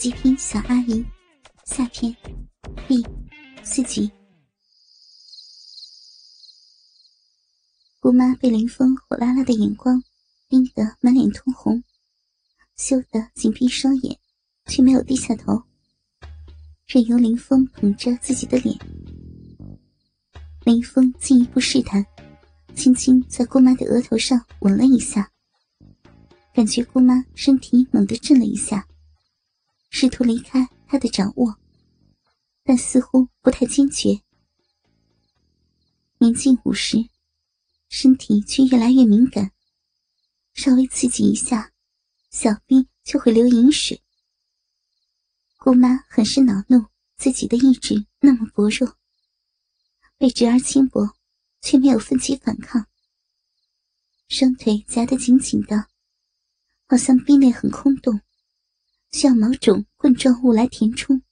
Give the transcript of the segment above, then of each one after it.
极品小阿姨下篇第四集。姑妈被林峰火辣辣的眼光盯得满脸通红，羞得紧闭双眼，却没有低下头，任由林峰捧着自己的脸。林峰进一步试探，轻轻在姑妈的额头上吻了一下，感觉姑妈身体猛地震了一下。试图离开他的掌握，但似乎不太坚决。年近五十，身体却越来越敏感，稍微刺激一下，小臂就会流饮水。姑妈很是恼怒，自己的意志那么薄弱，被侄儿轻薄，却没有奋起反抗，双腿夹得紧紧的，好像臂内很空洞。需要某种棍状物来填充。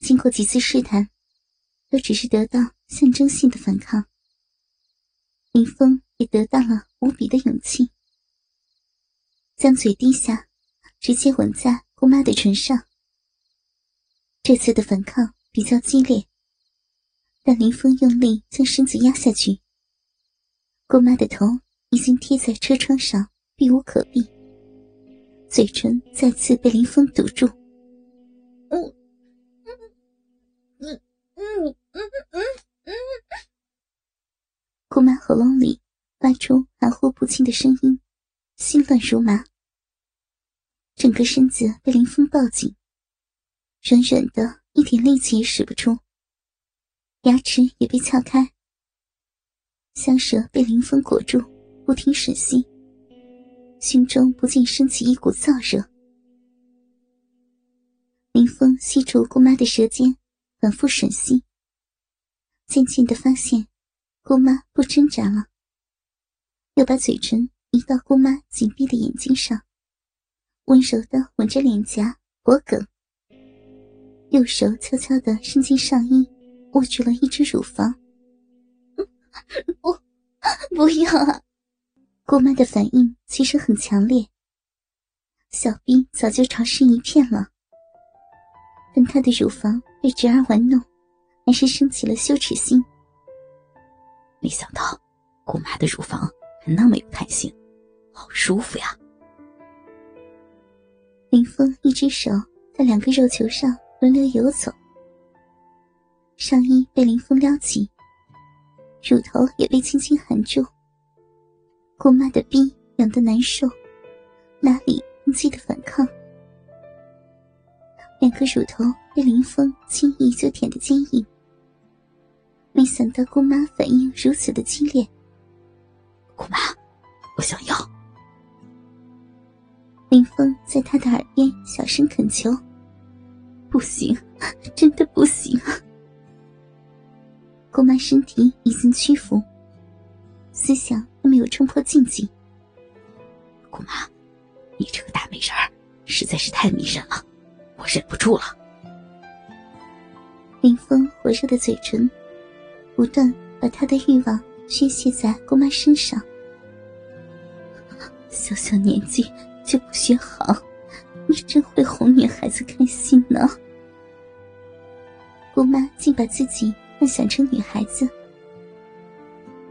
经过几次试探，都只是得到象征性的反抗。林峰也得到了无比的勇气，将嘴低下，直接吻在姑妈的唇上。这次的反抗比较激烈，但林峰用力将身子压下去，姑妈的头已经贴在车窗上，避无可避。嘴唇再次被林峰堵住。嗯嗯嗯嗯嗯嗯嗯，姑妈喉咙里发出含糊不清的声音，心乱如麻。整个身子被林峰抱紧，软软的，一点力气也使不出。牙齿也被撬开，香舌被林峰裹住，不停吮吸。心中不禁升起一股燥热。林峰吸住姑妈的舌尖，反复吮吸。渐渐的发现，姑妈不挣扎了，又把嘴唇移到姑妈紧闭的眼睛上，温柔的吻着脸颊、脖颈，右手悄悄的伸进上衣，握住了一只乳房。不，不要啊！姑妈的反应其实很强烈，小臂早就潮湿一片了。但她的乳房被侄儿玩弄，还是升起了羞耻心。没想到姑妈的乳房还那么有弹性，好舒服呀！林峰一只手在两个肉球上轮流游走，上衣被林峰撩起，乳头也被轻轻含住。姑妈的逼痒得难受，哪里能记得反抗？两颗乳头被林峰轻易就舔得坚硬。没想到姑妈反应如此的激烈。姑妈，我想要。林峰在她的耳边小声恳求：“不行，真的不行。”姑妈身体已经屈服，思想。没有冲破禁忌，姑妈，你这个大美人儿实在是太迷人了，我忍不住了。林峰火热的嘴唇不断把他的欲望宣泄在姑妈身上。小小年纪就不学好，你真会哄女孩子开心呢。姑妈竟把自己幻想成女孩子。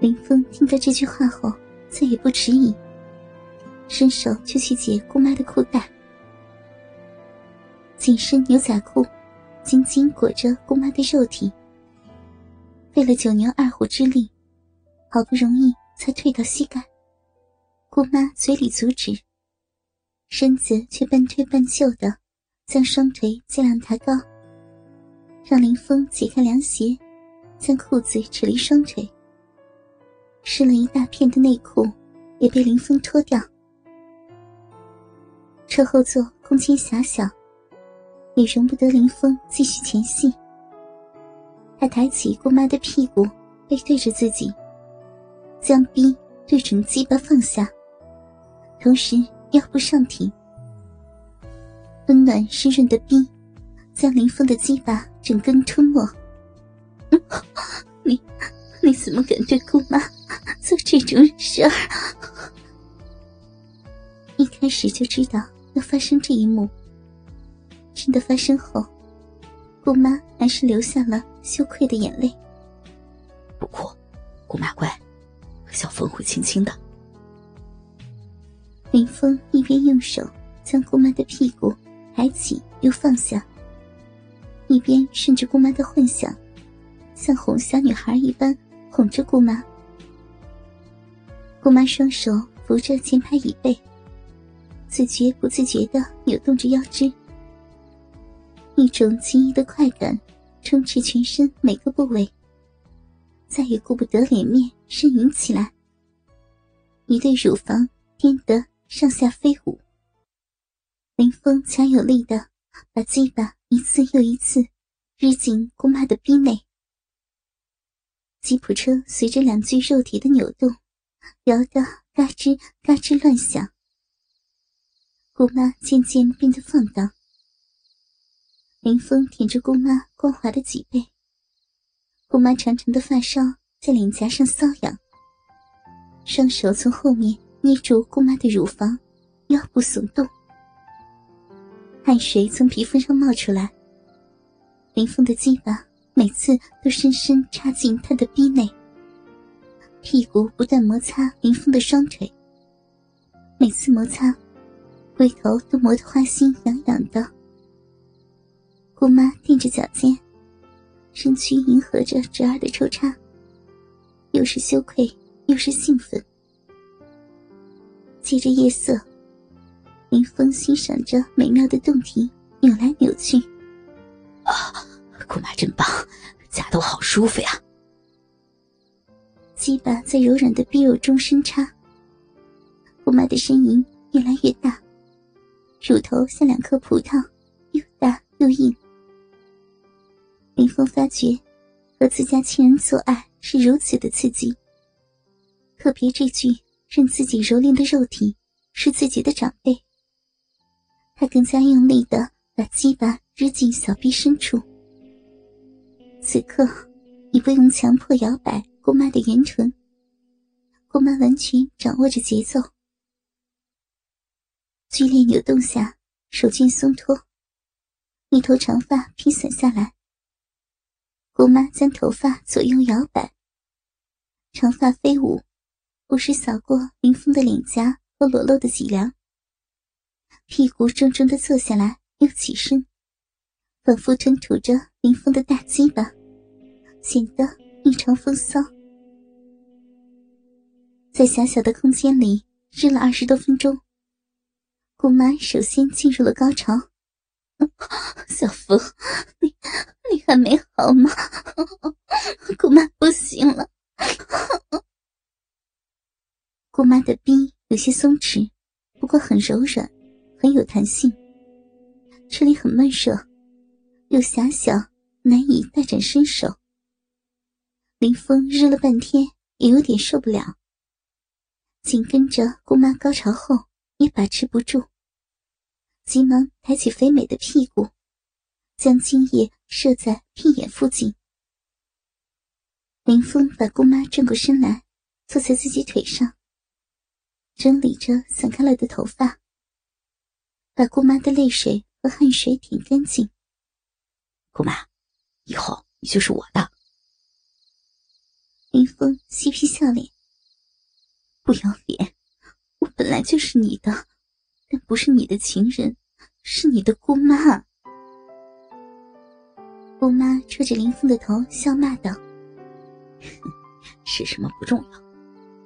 林峰听到这句话后，再也不迟疑，伸手就去解姑妈的裤带。紧身牛仔裤紧紧裹着姑妈的肉体，费了九牛二虎之力，好不容易才退到膝盖。姑妈嘴里阻止，身子却半推半就的将双腿尽量抬高，让林峰解开凉鞋，将裤子扯离双腿。湿了一大片的内裤也被林峰脱掉。车后座空间狭小，也容不得林峰继续前戏。他抬起姑妈的屁股，背对着自己，将逼对准鸡巴放下，同时腰部上挺，温暖湿润的逼将林峰的鸡巴整根吞没。你。你怎么敢对姑妈做这种事儿？一开始就知道要发生这一幕。真的发生后，姑妈还是流下了羞愧的眼泪。不哭，姑妈乖，小风会轻轻的。林峰一边用手将姑妈的屁股抬起又放下，一边顺着姑妈的幻想，像哄小女孩一般哄着姑妈。姑妈双手扶着前排椅背，自觉不自觉的扭动着腰肢，一种奇异的快感充斥全身每个部位，再也顾不得脸面呻吟起来，一对乳房颠得上下飞舞。林峰强有力的把鸡巴一次又一次日进姑妈的逼内，吉普车随着两具肉体的扭动。摇得嘎吱嘎吱乱响，姑妈渐渐变得放荡。林峰舔着姑妈光滑的脊背，姑妈长长的发梢在脸颊上搔痒，双手从后面捏住姑妈的乳房，腰部耸动，汗水从皮肤上冒出来。林峰的鸡巴每次都深深插进他的逼内。屁股不断摩擦林峰的双腿，每次摩擦，龟头都磨得花心痒痒的。姑妈踮着脚尖，身躯迎合着侄儿的抽插，又是羞愧又是兴奋。借着夜色，林峰欣赏着美妙的洞庭扭来扭去。姑妈真棒，夹得我好舒服呀！鸡巴在柔软的逼肉中深插，姑妈的呻吟越来越大，乳头像两颗葡萄，又大又硬。林峰发觉和自家亲人做爱是如此的刺激，特别这句任自己蹂躏的肉体是自己的长辈，他更加用力的把鸡巴扔进小臂深处。此刻你不用强迫摇摆。姑妈的圆唇，姑妈完全掌握着节奏。剧烈扭动下，手劲松脱，一头长发披散下来。姑妈将头发左右摇摆，长发飞舞，不时扫过林峰的脸颊和裸露的脊梁。屁股重重的坐下来，又起身，反复吞吐着林峰的大鸡巴，显得异常风骚。在狭小的空间里日了二十多分钟，姑妈首先进入了高潮。小峰，你你还没好吗？姑妈不行了。姑妈的臂有些松弛，不过很柔软，很有弹性。这里很闷热，又狭小，难以大展身手。林峰日了半天，也有点受不了。紧跟着姑妈高潮后也把持不住，急忙抬起肥美的屁股，将精液射在屁眼附近。林峰把姑妈转过身来，坐在自己腿上，整理着散开了的头发，把姑妈的泪水和汗水舔干净。姑妈，以后你就是我的。林峰嬉皮笑脸。不要脸！我本来就是你的，但不是你的情人，是你的姑妈。姑妈戳着林峰的头，笑骂道：“ 是什么不重要，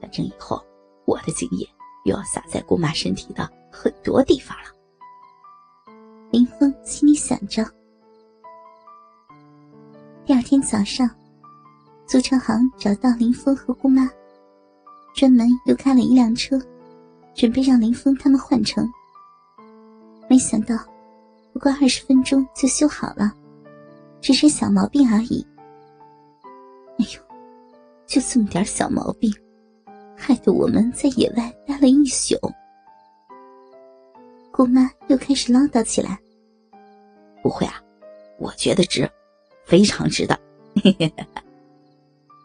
反正以后我的精液又要洒在姑妈身体的很多地方了。”林峰心里想着。第二天早上，租车行找到林峰和姑妈。专门又开了一辆车，准备让林峰他们换乘。没想到，不过二十分钟就修好了，只是小毛病而已。哎呦，就这么点小毛病，害得我们在野外待了一宿。姑妈又开始唠叨起来：“不会啊，我觉得值，非常值的。”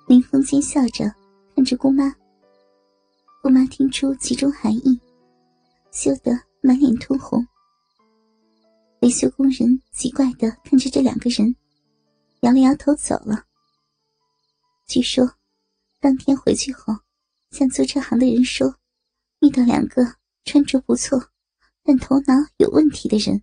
林峰奸笑着看着姑妈。姑妈听出其中含义，羞得满脸通红。维修工人奇怪的看着这两个人，摇了摇头走了。据说，当天回去后，向租车行的人说，遇到两个穿着不错，但头脑有问题的人。